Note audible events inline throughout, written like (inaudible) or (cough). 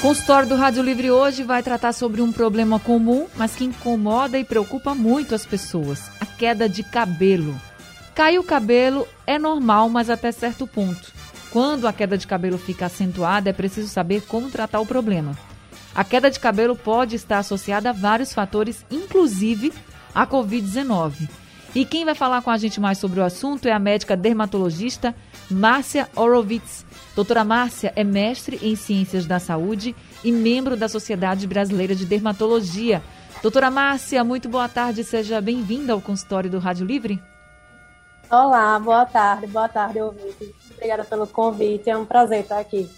Consultório do Rádio Livre hoje vai tratar sobre um problema comum, mas que incomoda e preocupa muito as pessoas: a queda de cabelo. Cair o cabelo é normal, mas até certo ponto. Quando a queda de cabelo fica acentuada, é preciso saber como tratar o problema. A queda de cabelo pode estar associada a vários fatores, inclusive a Covid-19. E quem vai falar com a gente mais sobre o assunto é a médica dermatologista Márcia Horowitz. Doutora Márcia é mestre em Ciências da Saúde e membro da Sociedade Brasileira de Dermatologia. Doutora Márcia, muito boa tarde, seja bem-vinda ao consultório do Rádio Livre. Olá, boa tarde, boa tarde, ouvinte. Obrigada pelo convite, é um prazer estar aqui.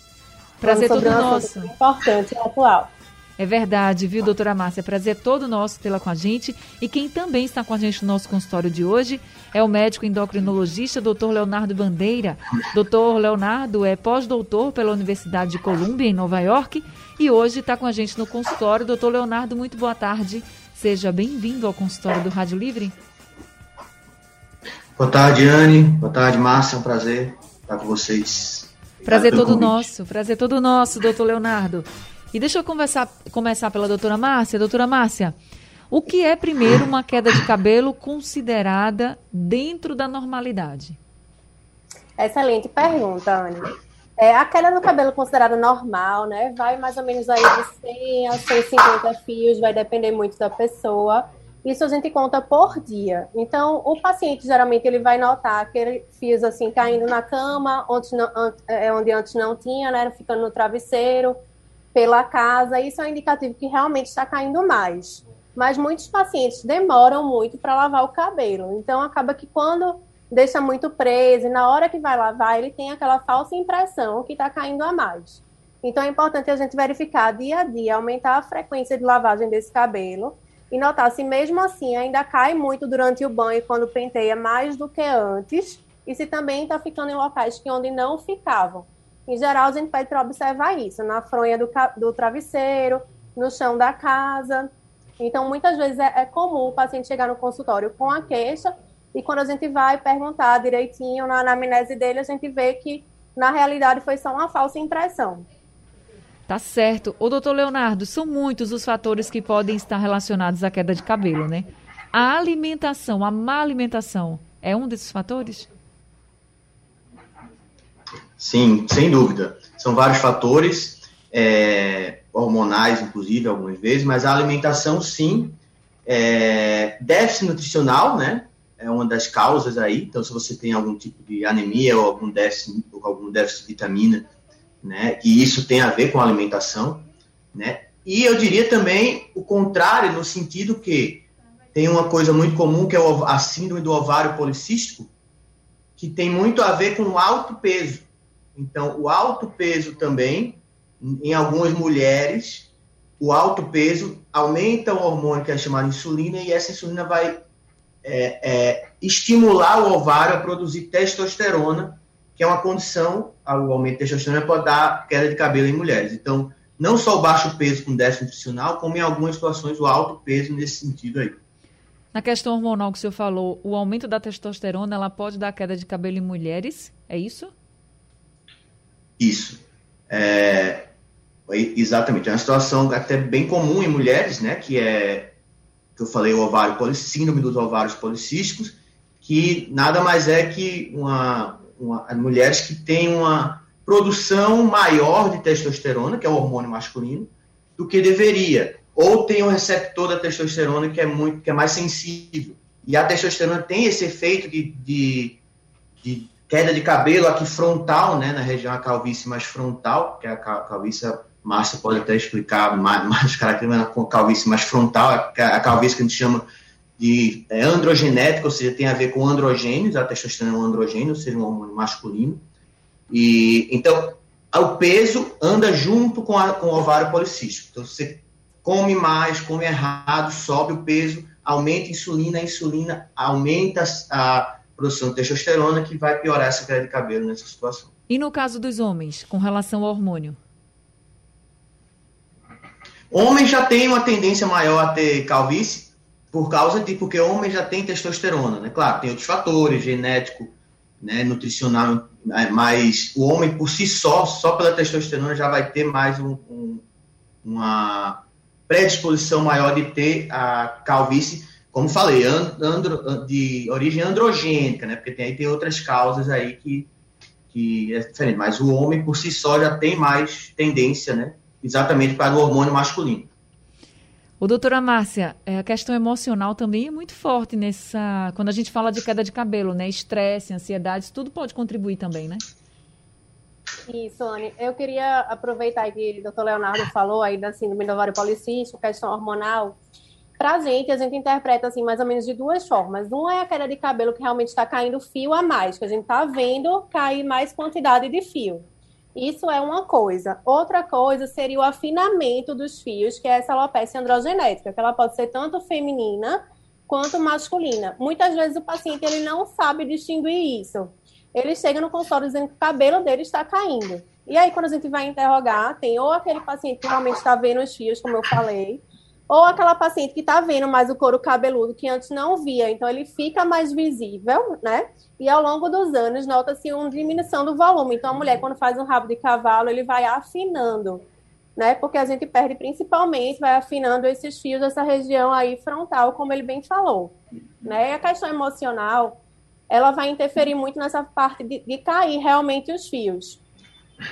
Prazer todo um nosso. Importante e atual. É verdade, viu, doutora Márcia? Prazer todo nosso tê-la com a gente. E quem também está com a gente no nosso consultório de hoje é o médico endocrinologista, doutor Leonardo Bandeira. Doutor Leonardo é pós-doutor pela Universidade de Columbia, em Nova York, e hoje está com a gente no consultório. Doutor Leonardo, muito boa tarde. Seja bem-vindo ao consultório do Rádio Livre. Boa tarde, Anne. Boa tarde, Márcia. É um prazer estar com vocês. Obrigado prazer todo nosso. Prazer todo nosso, doutor Leonardo. E deixa eu conversar, começar pela doutora Márcia. Doutora Márcia, o que é, primeiro, uma queda de cabelo considerada dentro da normalidade? Excelente pergunta, Anne. É, a queda do cabelo considerada normal, né? Vai mais ou menos aí de 100 a 150 fios, vai depender muito da pessoa. Isso a gente conta por dia. Então, o paciente geralmente ele vai notar aquele fios assim caindo na cama, onde, é, onde antes não tinha, né? Ficando no travesseiro pela casa, isso é um indicativo que realmente está caindo mais. Mas muitos pacientes demoram muito para lavar o cabelo. Então, acaba que quando deixa muito preso, e na hora que vai lavar, ele tem aquela falsa impressão que está caindo a mais. Então, é importante a gente verificar dia a dia, aumentar a frequência de lavagem desse cabelo e notar se mesmo assim ainda cai muito durante o banho quando penteia mais do que antes e se também está ficando em locais que onde não ficavam. Em geral, a gente pede para observar isso, na fronha do, do, travesseiro, no chão da casa. Então, muitas vezes é, é, comum o paciente chegar no consultório com a queixa e quando a gente vai perguntar direitinho na anamnese dele, a gente vê que, na realidade, foi só uma falsa impressão. Tá certo. O doutor Leonardo, são muitos os fatores que podem estar relacionados à queda de cabelo, né? A alimentação, a má alimentação, é um desses fatores? Sim, sem dúvida. São vários fatores, é, hormonais, inclusive, algumas vezes, mas a alimentação, sim. É, déficit nutricional, né? É uma das causas aí. Então, se você tem algum tipo de anemia ou algum déficit, ou algum déficit de vitamina, né? E isso tem a ver com a alimentação, né? E eu diria também o contrário, no sentido que tem uma coisa muito comum que é a síndrome do ovário policístico, que tem muito a ver com alto peso. Então, o alto peso também, em algumas mulheres, o alto peso aumenta o hormônio que é chamado insulina e essa insulina vai é, é, estimular o ovário a produzir testosterona, que é uma condição, o aumento de testosterona pode dar queda de cabelo em mulheres. Então, não só o baixo peso com déficit nutricional, como em algumas situações o alto peso nesse sentido aí. Na questão hormonal que o senhor falou, o aumento da testosterona ela pode dar queda de cabelo em mulheres? É isso? Isso. É, exatamente. É uma situação até bem comum em mulheres, né? Que é, que eu falei, o ovário síndrome dos ovários policísticos, que nada mais é que uma, uma, mulheres que têm uma produção maior de testosterona, que é o hormônio masculino, do que deveria. Ou tem um receptor da testosterona que é muito, que é mais sensível. E a testosterona tem esse efeito de, de, de queda de cabelo aqui frontal, né, na região a calvície mais frontal, que é a calvície, a Márcia pode até explicar mais, mais características com calvície mais frontal, a calvície que a gente chama de é, androgenética, ou seja, tem a ver com androgênios, a testosterona é um androgênio, ou seja, um hormônio masculino. E então o peso anda junto com, a, com o ovário policístico. Então, você come mais, come errado, sobe o peso, aumenta a insulina, a insulina aumenta a produção de testosterona, que vai piorar essa queda de cabelo nessa situação. E no caso dos homens, com relação ao hormônio? Homem já tem uma tendência maior a ter calvície por causa de porque o homem já tem testosterona, né? Claro, tem outros fatores, genético, né, nutricional, né? mas o homem por si só, só pela testosterona já vai ter mais um, um, uma predisposição maior de ter a calvície, como falei, andro, de origem androgênica, né? Porque tem, aí tem outras causas aí que, que é diferente. Mas o homem por si só já tem mais tendência, né? Exatamente para o hormônio masculino. O doutora Márcia, é, a questão emocional também é muito forte nessa. Quando a gente fala de queda de cabelo, né? Estresse, ansiedade, tudo pode contribuir também, né? Isso, Anne. Eu queria aproveitar que o doutor Leonardo falou aí da síndrome do ovário policístico, questão hormonal. Pra gente, a gente interpreta assim mais ou menos de duas formas. Uma é a queda de cabelo que realmente está caindo fio a mais, que a gente está vendo cair mais quantidade de fio. Isso é uma coisa. Outra coisa seria o afinamento dos fios, que é essa alopecia androgenética, que ela pode ser tanto feminina quanto masculina. Muitas vezes o paciente ele não sabe distinguir isso. Ele chega no consultório dizendo que o cabelo dele está caindo. E aí, quando a gente vai interrogar, tem ou aquele paciente que realmente está vendo os fios, como eu falei, ou aquela paciente que está vendo mais o couro cabeludo que antes não via, então ele fica mais visível, né? E ao longo dos anos nota-se uma diminuição do volume. Então a mulher quando faz um rabo de cavalo, ele vai afinando, né? Porque a gente perde principalmente, vai afinando esses fios dessa região aí frontal, como ele bem falou, né? E a questão emocional, ela vai interferir muito nessa parte de, de cair realmente os fios,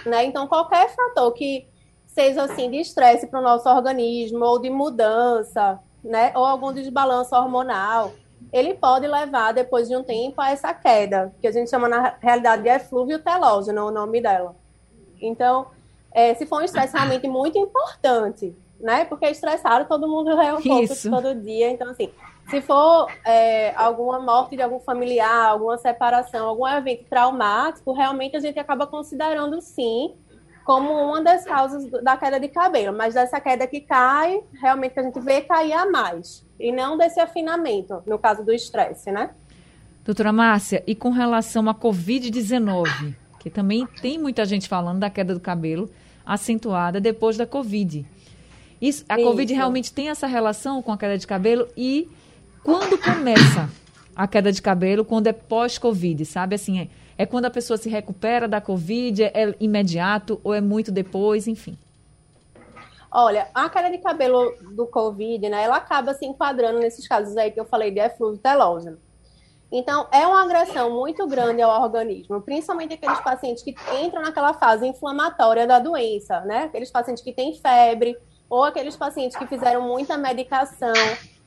né? Então qualquer fator que seja assim de estresse para o nosso organismo ou de mudança, né, ou algum desbalanço hormonal, ele pode levar depois de um tempo a essa queda, que a gente chama na realidade de eflúvio telógeno, o nome dela. Então, é, se for um estresse (coughs) realmente muito importante, né, porque estressado todo mundo é um pouco todo dia, então assim, se for é, alguma morte de algum familiar, alguma separação, algum evento traumático, realmente a gente acaba considerando sim como uma das causas da queda de cabelo, mas dessa queda que cai, realmente a gente vê cair a mais, e não desse afinamento, no caso do estresse, né? Doutora Márcia, e com relação à Covid-19, que também tem muita gente falando da queda do cabelo acentuada depois da Covid. Isso, a Isso. Covid realmente tem essa relação com a queda de cabelo e quando começa a queda de cabelo, quando é pós-Covid, sabe? Assim, é, é quando a pessoa se recupera da Covid? É imediato ou é muito depois? Enfim. Olha, a queda de cabelo do Covid, né, ela acaba se enquadrando nesses casos aí que eu falei de eflúvio telógeno. Então, é uma agressão muito grande ao organismo, principalmente aqueles pacientes que entram naquela fase inflamatória da doença, né? Aqueles pacientes que têm febre, ou aqueles pacientes que fizeram muita medicação.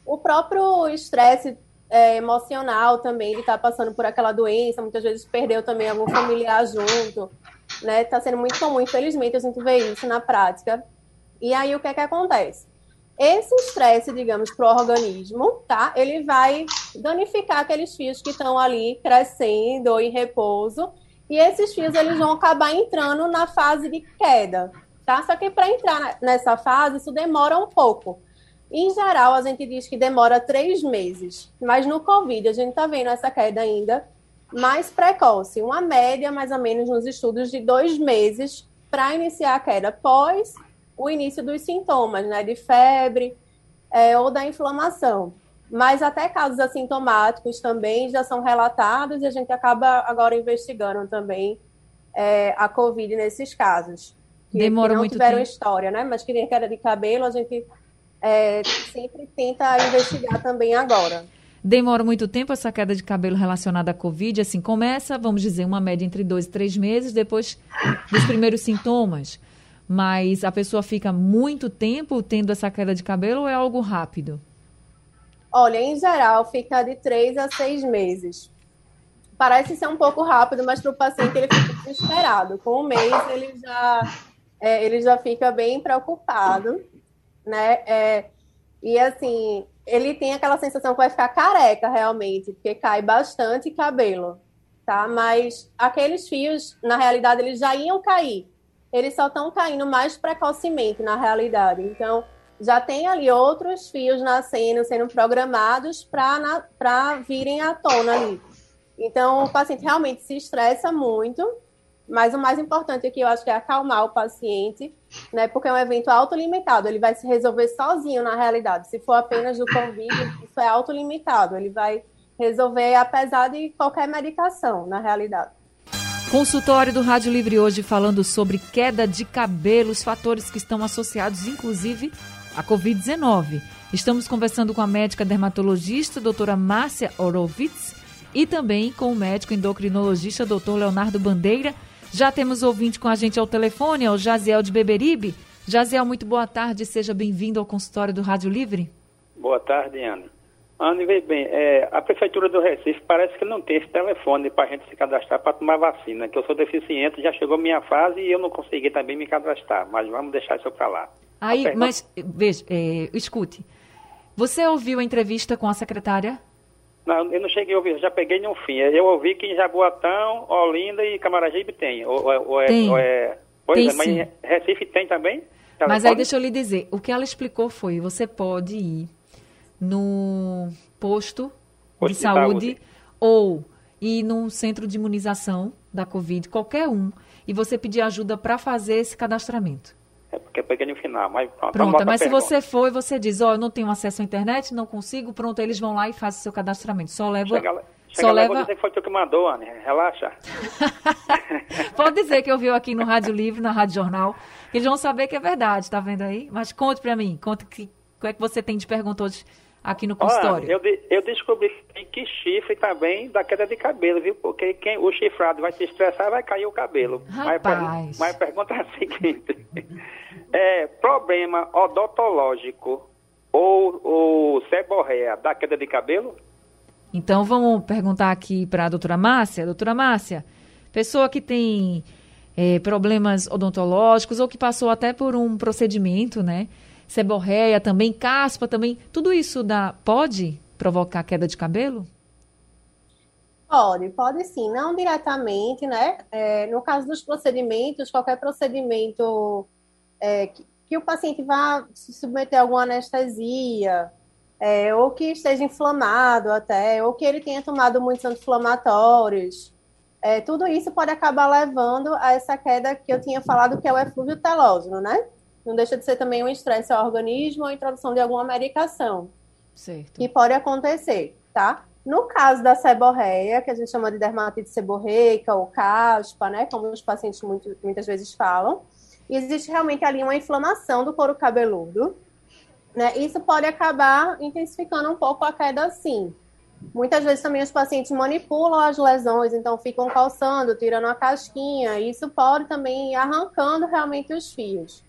O próprio estresse é, emocional também de estar tá passando por aquela doença, muitas vezes perdeu também algum familiar junto, né? Está sendo muito comum, infelizmente, a gente vê isso na prática. E aí o que é que acontece? Esse estresse, digamos, para o organismo, tá? Ele vai danificar aqueles fios que estão ali crescendo em repouso, e esses fios eles vão acabar entrando na fase de queda, tá? Só que para entrar nessa fase, isso demora um pouco. Em geral, a gente diz que demora três meses, mas no Covid a gente está vendo essa queda ainda mais precoce, uma média mais ou menos nos estudos de dois meses para iniciar a queda, após o início dos sintomas, né, de febre é, ou da inflamação. Mas até casos assintomáticos também já são relatados e a gente acaba agora investigando também é, a Covid nesses casos. Que, Demora que não muito tiveram tempo. história, né? Mas que nem queda de cabelo, a gente é, sempre tenta investigar também agora. Demora muito tempo essa queda de cabelo relacionada à Covid? Assim, começa, vamos dizer, uma média entre dois e três meses depois dos primeiros sintomas. Mas a pessoa fica muito tempo tendo essa queda de cabelo ou é algo rápido? Olha, em geral, fica de três a seis meses. Parece ser um pouco rápido, mas para o paciente ele fica desesperado. Com um mês ele já, é, ele já fica bem preocupado né? É, e assim, ele tem aquela sensação que vai ficar careca realmente, porque cai bastante cabelo, tá? Mas aqueles fios, na realidade, eles já iam cair. Eles só estão caindo mais precocemente, na realidade. Então, já tem ali outros fios nascendo, sendo programados para virem à tona ali. Então, o paciente realmente se estressa muito, mas o mais importante aqui eu acho que é acalmar o paciente, né? Porque é um evento autolimitado, ele vai se resolver sozinho na realidade. Se for apenas do Covid, isso é autolimitado, ele vai resolver apesar de qualquer medicação, na realidade. Consultório do Rádio Livre hoje falando sobre queda de cabelo, os fatores que estão associados, inclusive, à Covid-19. Estamos conversando com a médica dermatologista, doutora Márcia Orovitz, e também com o médico endocrinologista, doutor Leonardo Bandeira. Já temos ouvinte com a gente ao telefone, é o Jaziel de Beberibe. Jaziel, muito boa tarde, seja bem-vindo ao consultório do Rádio Livre. Boa tarde, Ana. Ana, veja bem, é, a Prefeitura do Recife parece que não tem esse telefone para a gente se cadastrar para tomar vacina, que eu sou deficiente, já chegou minha fase e eu não consegui também me cadastrar, mas vamos deixar isso para lá. Aí, pergunta... mas, veja, é, escute, você ouviu a entrevista com a secretária? Não, eu não cheguei a ouvir, já peguei no fim. Eu ouvi que em Jaboatão, Olinda e Camaragibe tem. Ou, ou, é, tem. Ou é, pois tem é, mas em Recife tem também? Telefone? Mas aí deixa eu lhe dizer, o que ela explicou foi, você pode ir no posto, posto de, de saúde, saúde ou ir num centro de imunização da Covid, qualquer um, e você pedir ajuda para fazer esse cadastramento. É porque eu peguei no final, mas pronto. Pronto, mas se você for e você diz, ó, oh, eu não tenho acesso à internet, não consigo, pronto, eles vão lá e fazem o seu cadastramento. Só leva... Chega lá. Chega só leva... vou dizer que foi tu que mandou, Anne. Relaxa. (laughs) Pode dizer que eu vi aqui no Rádio Livre, na Rádio Jornal. Eles vão saber que é verdade, tá vendo aí? Mas conte para mim, conte que, o que é que você tem de pergunta hoje aqui no consultório. Olha, eu, eu descobri que chifre também da queda de cabelo, viu? Porque quem, o chifrado vai se estressar vai cair o cabelo. Rapaz. Mas, mas pergunta é a seguinte: (laughs) é, problema odontológico ou, ou seborreia da queda de cabelo? Então vamos perguntar aqui para a doutora Márcia. Doutora Márcia, pessoa que tem é, problemas odontológicos ou que passou até por um procedimento, né? Seborreia também, caspa também, tudo isso dá, pode provocar queda de cabelo? Pode, pode sim, não diretamente, né? É, no caso dos procedimentos, qualquer procedimento é, que, que, o paciente vá se submeter a alguma anestesia, é, ou que esteja inflamado até, ou que ele tenha tomado muitos anti-inflamatórios, é, tudo isso pode acabar levando a essa queda que eu tinha falado, que é o eflúvio telógeno, né? Não deixa de ser também um estresse ao organismo ou a introdução de alguma medicação. Certo. Que pode acontecer, tá? No caso da seborreia, que a gente chama de dermatite seborreica ou caspa, né, como os pacientes muito, muitas vezes falam, existe realmente ali uma inflamação do couro cabeludo, né? Isso pode acabar intensificando um pouco a queda, sim. Muitas vezes também os pacientes manipulam as lesões, então ficam calçando, tirando a casquinha. Isso pode também ir arrancando realmente os fios.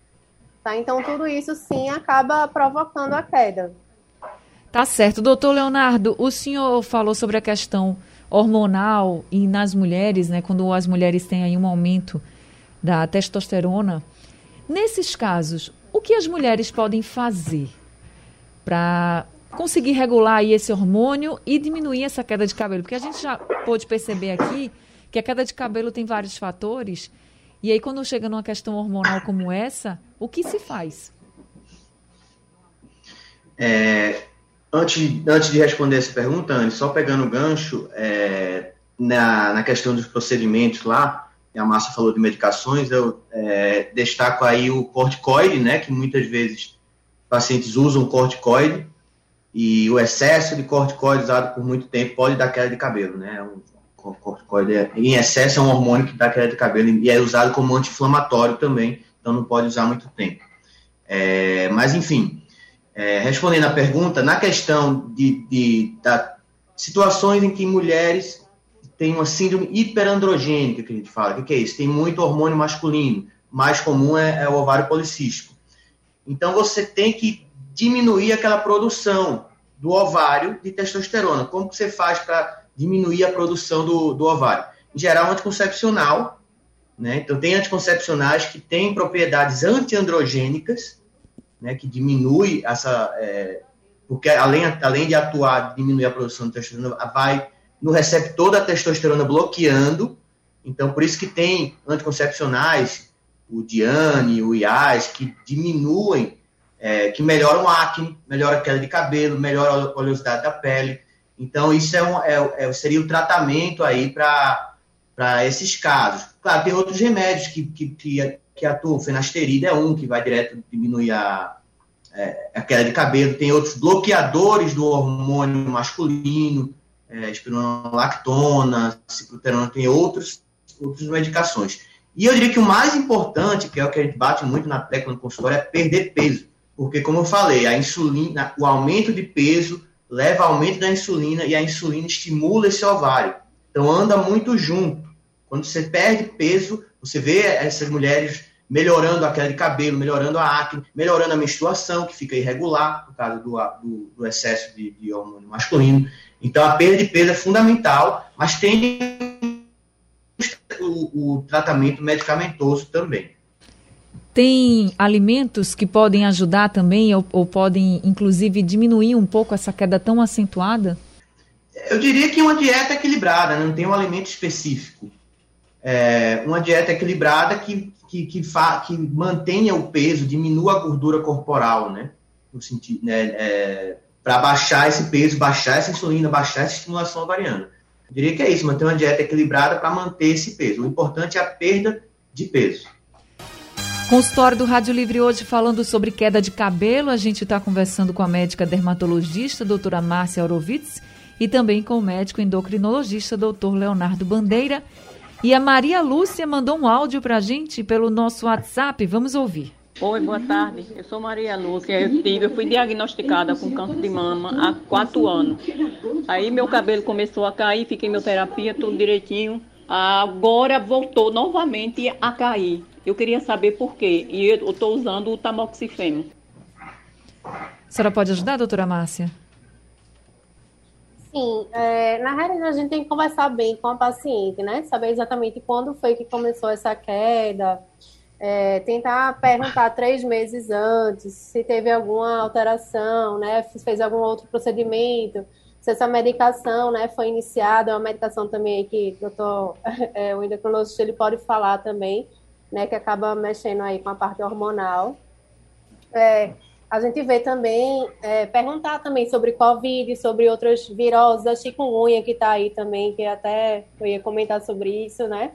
Tá? Então, tudo isso sim acaba provocando a queda. Tá certo. Doutor Leonardo, o senhor falou sobre a questão hormonal e nas mulheres, né, quando as mulheres têm aí um aumento da testosterona. Nesses casos, o que as mulheres podem fazer para conseguir regular aí esse hormônio e diminuir essa queda de cabelo? Porque a gente já pôde perceber aqui que a queda de cabelo tem vários fatores e aí, quando chega numa questão hormonal como essa, o que se faz? É, antes, antes de responder essa pergunta, Anne, só pegando o gancho, é, na, na questão dos procedimentos lá, a Márcia falou de medicações, eu é, destaco aí o corticoide, né, que muitas vezes pacientes usam corticoide, e o excesso de corticoide usado por muito tempo pode dar queda de cabelo, né, um, corticoide é, em excesso é um hormônio que dá queda de cabelo e é usado como anti-inflamatório também, então não pode usar muito tempo. É, mas, enfim, é, respondendo à pergunta, na questão de, de da, situações em que mulheres têm uma síndrome hiperandrogênica, que a gente fala, o que, que, é isso? Tem muito hormônio masculino, mais comum é, é o ovário policístico. Então, você tem que diminuir aquela produção do ovário de testosterona. Como que você faz para diminuir a produção do, do ovário. Em geral, anticoncepcional, né? Então, tem anticoncepcionais que têm propriedades antiandrogênicas, né? Que diminui essa... É, porque além, além de atuar, diminuir a produção de testosterona, vai no receptor da testosterona bloqueando. Então, por isso que tem anticoncepcionais, o Diane, o IAS, que diminuem é, que melhoram o acne, melhora a queda de cabelo, melhora a oleosidade da pele. Então, isso é, um, é, é seria o tratamento aí para esses casos. Claro, tem outros remédios que, que, que, que atuam. Fenasterida é um, que vai direto diminuir a, é, a queda de cabelo. Tem outros bloqueadores do hormônio masculino, é, espironolactona, cicloterona, tem outros, outras medicações. E eu diria que o mais importante, que é o que a gente bate muito na tecla no consultório, é perder peso. Porque, como eu falei, a insulina, o aumento de peso leva ao aumento da insulina e a insulina estimula esse ovário. Então, anda muito junto. Quando você perde peso, você vê essas mulheres melhorando a queda de cabelo, melhorando a acne, melhorando a menstruação, que fica irregular por causa do, do, do excesso de, de hormônio masculino. Então, a perda de peso é fundamental, mas tem o, o tratamento medicamentoso também. Tem alimentos que podem ajudar também, ou, ou, podem, inclusive, diminuir um pouco essa queda tão acentuada? Eu diria que uma dieta equilibrada, não tem um alimento específico. É, uma dieta equilibrada que, que, que, fa, que mantenha o peso, diminua a gordura corporal, né? No sentido, né, é, para baixar esse peso, baixar essa insulina, baixar essa estimulação ovariana. Eu diria que é isso, manter uma dieta equilibrada para manter esse peso. O importante é a perda de peso. Consultório do Rádio Livre hoje falando sobre queda de cabelo. A gente está conversando com a médica dermatologista, doutora Márcia Horowitz, e também com o médico endocrinologista, doutor Leonardo Bandeira. E a Maria Lúcia mandou um áudio para a gente pelo nosso WhatsApp. Vamos ouvir. Oi, boa tarde. Eu sou Maria Lúcia. Eu, tive, eu fui diagnosticada com câncer de mama há quatro anos. Aí meu cabelo começou a cair, fiquei em terapia, tudo direitinho. Agora voltou novamente a cair. Eu queria saber por quê. E eu estou usando o tamoxifeno. A senhora pode ajudar, doutora Márcia? Sim, é, na realidade a gente tem que conversar bem com a paciente, né? Saber exatamente quando foi que começou essa queda, é, tentar perguntar três meses antes se teve alguma alteração, né? Se fez algum outro procedimento, se essa medicação, né, foi iniciada, é uma medicação também que o doutor, (laughs) é, o endocrinologista, ele pode falar também, né, que acaba mexendo aí com a parte hormonal. É, a gente vê também, é, perguntar também sobre Covid, sobre outras viroses, a chikungunya que está aí também, que até eu ia comentar sobre isso, né?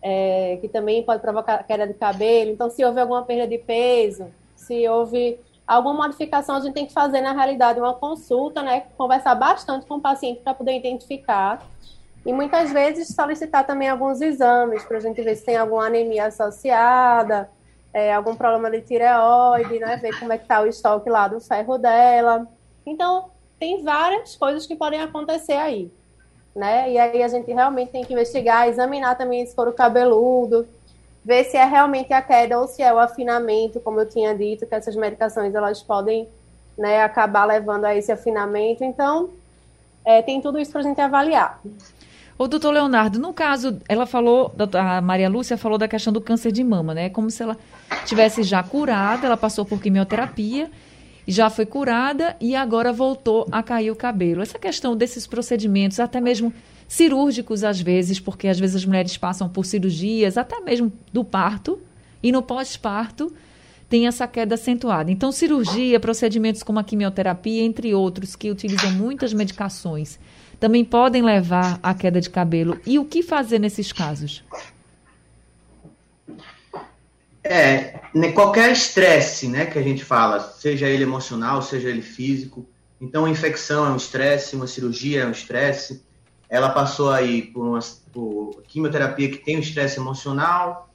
É, que também pode provocar queda de cabelo. Então, se houve alguma perda de peso, se houve alguma modificação, a gente tem que fazer, na realidade, uma consulta, né? Conversar bastante com o paciente para poder identificar. E muitas vezes solicitar também alguns exames para a gente ver se tem alguma anemia associada, é, algum problema de tireoide, né? Ver como é que está o estoque lá do ferro dela. Então, tem várias coisas que podem acontecer aí, né? E aí a gente realmente tem que investigar, examinar também esse couro cabeludo, ver se é realmente a queda ou se é o afinamento, como eu tinha dito, que essas medicações elas podem né, acabar levando a esse afinamento. Então, é, tem tudo isso para a gente avaliar. O doutor Leonardo, no caso, ela falou, a Maria Lúcia falou da questão do câncer de mama, né? Como se ela tivesse já curada, ela passou por quimioterapia, já foi curada e agora voltou a cair o cabelo. Essa questão desses procedimentos, até mesmo cirúrgicos às vezes, porque às vezes as mulheres passam por cirurgias, até mesmo do parto, e no pós-parto tem essa queda acentuada. Então, cirurgia, procedimentos como a quimioterapia, entre outros, que utilizam muitas medicações também podem levar à queda de cabelo. E o que fazer nesses casos? É, né, qualquer estresse, né, que a gente fala, seja ele emocional, seja ele físico. Então, a infecção é um estresse, uma cirurgia é um estresse. Ela passou aí por uma por quimioterapia que tem o estresse emocional,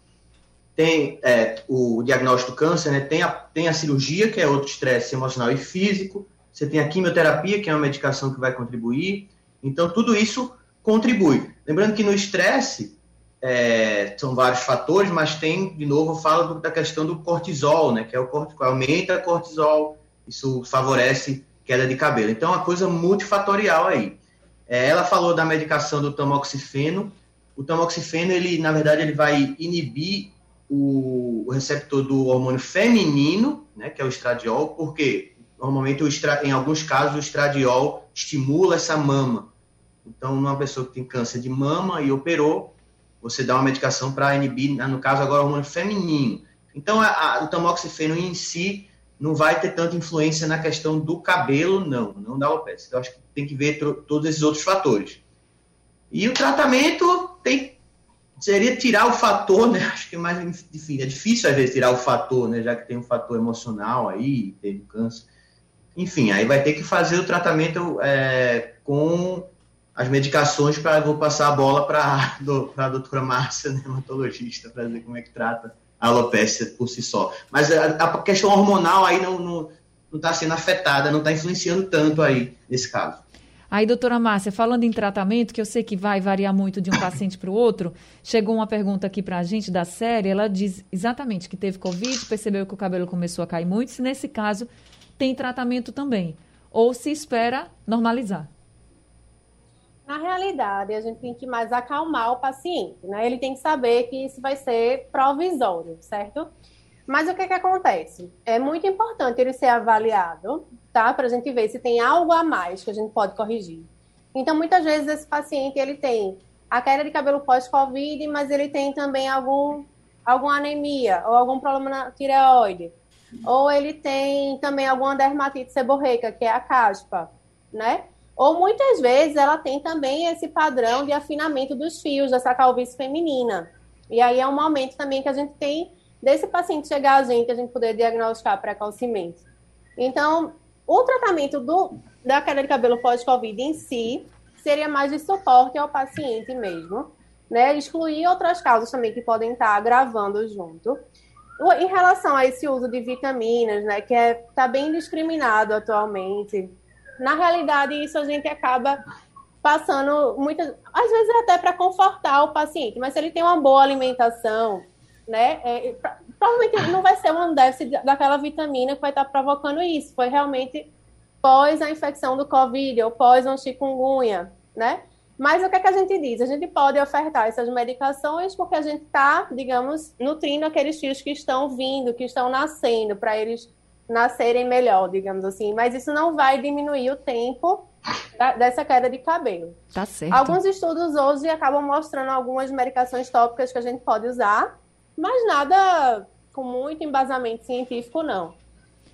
tem é, o diagnóstico do câncer, né, tem, a, tem a cirurgia, que é outro estresse emocional e físico. Você tem a quimioterapia, que é uma medicação que vai contribuir. Então, tudo isso contribui. Lembrando que no estresse, é, são vários fatores, mas tem, de novo, eu falo da questão do cortisol, né? Que é o cortisol, aumenta o cortisol, isso favorece queda de cabelo. Então, é uma coisa multifatorial aí. É, ela falou da medicação do tamoxifeno. O tamoxifeno, ele, na verdade, ele vai inibir o, o receptor do hormônio feminino, né? Que é o estradiol, porque normalmente, o estra, em alguns casos, o estradiol estimula essa mama. Então, uma pessoa que tem câncer de mama e operou, você dá uma medicação para inibir, no caso agora, o hormônio feminino. Então, a, a, o tamoxifeno em si não vai ter tanta influência na questão do cabelo, não, não da alopecia. Então, acho que tem que ver todos esses outros fatores. E o tratamento tem seria tirar o fator, né? (laughs) Acho que é mais enfim, é difícil às vezes tirar o fator, né? Já que tem um fator emocional aí, tem câncer. Enfim, aí vai ter que fazer o tratamento é, com as medicações para vou passar a bola para (laughs) a doutora Márcia, dermatologista, para ver como é que trata a alopecia por si só. Mas a, a questão hormonal aí não está sendo afetada, não está influenciando tanto aí nesse caso. Aí, doutora Márcia, falando em tratamento, que eu sei que vai variar muito de um paciente para o outro, chegou uma pergunta aqui para a gente da série, ela diz exatamente que teve Covid, percebeu que o cabelo começou a cair muito, se nesse caso tem tratamento também, ou se espera normalizar. Na realidade, a gente tem que mais acalmar o paciente, né? Ele tem que saber que isso vai ser provisório, certo? Mas o que, que acontece? É muito importante ele ser avaliado, tá? Para a gente ver se tem algo a mais que a gente pode corrigir. Então, muitas vezes, esse paciente ele tem a queda de cabelo pós-Covid, mas ele tem também algum, alguma anemia ou algum problema na tireoide. Ou ele tem também alguma dermatite seborreica, que é a caspa, né? Ou muitas vezes ela tem também esse padrão de afinamento dos fios dessa calvície feminina. E aí é um momento também que a gente tem desse paciente chegar a gente, a gente poder diagnosticar precocemente. Então, o tratamento do, da queda de cabelo pós-Covid em si seria mais de suporte ao paciente mesmo, né? Excluir outras causas também que podem estar agravando junto. Em relação a esse uso de vitaminas, né, que está é, tá bem discriminado atualmente, na realidade isso a gente acaba passando muitas, às vezes até para confortar o paciente, mas se ele tem uma boa alimentação, né? É, provavelmente não vai ser um déficit daquela vitamina que vai estar provocando isso. Foi realmente pós a infecção do Covid ou pós uma chikungunya, né? Mas o que, é que a gente diz? A gente pode ofertar essas medicações porque a gente está, digamos, nutrindo aqueles fios que estão vindo, que estão nascendo, para eles nascerem melhor, digamos assim. Mas isso não vai diminuir o tempo da, dessa queda de cabelo. Tá certo. Alguns estudos hoje acabam mostrando algumas medicações tópicas que a gente pode usar mas nada com muito embasamento científico, não.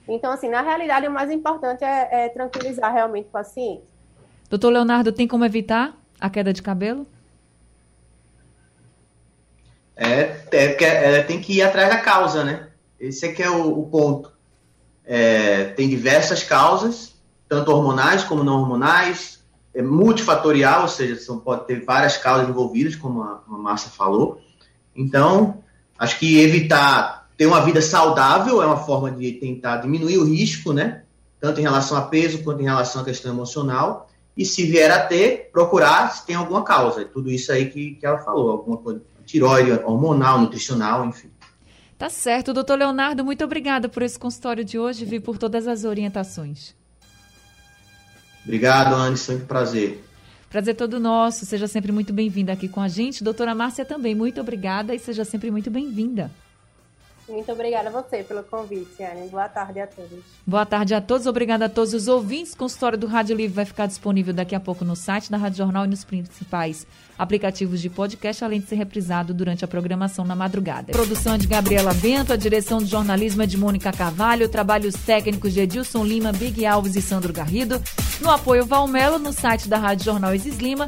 Então, assim, na realidade, o mais importante é, é tranquilizar realmente o paciente. Doutor Leonardo, tem como evitar a queda de cabelo? É, é, é, tem que ir atrás da causa, né? Esse é que é o, o ponto. É, tem diversas causas, tanto hormonais como não hormonais, é multifatorial, ou seja, são, pode ter várias causas envolvidas, como a, a Márcia falou. Então, Acho que evitar ter uma vida saudável é uma forma de tentar diminuir o risco, né? Tanto em relação a peso quanto em relação à questão emocional. E se vier a ter, procurar se tem alguma causa. Tudo isso aí que, que ela falou, alguma coisa, tiroide, hormonal, nutricional, enfim. Tá certo, doutor Leonardo, muito obrigada por esse consultório de hoje e por todas as orientações. Obrigado, Anne, sempre um prazer. Prazer todo nosso. Seja sempre muito bem-vinda aqui com a gente. Doutora Márcia também, muito obrigada e seja sempre muito bem-vinda. Muito obrigada a você pelo convite, Anne. Boa tarde a todos. Boa tarde a todos. Obrigada a todos os ouvintes. Consultório do Rádio Livre vai ficar disponível daqui a pouco no site da Rádio Jornal e nos principais aplicativos de podcast, além de ser reprisado durante a programação na madrugada. Produção é de Gabriela Bento, a direção de jornalismo é de Mônica Carvalho, trabalhos técnicos de Edilson Lima, Big Alves e Sandro Garrido. No apoio Valmelo, no site da Rádio Jornal Isis Lima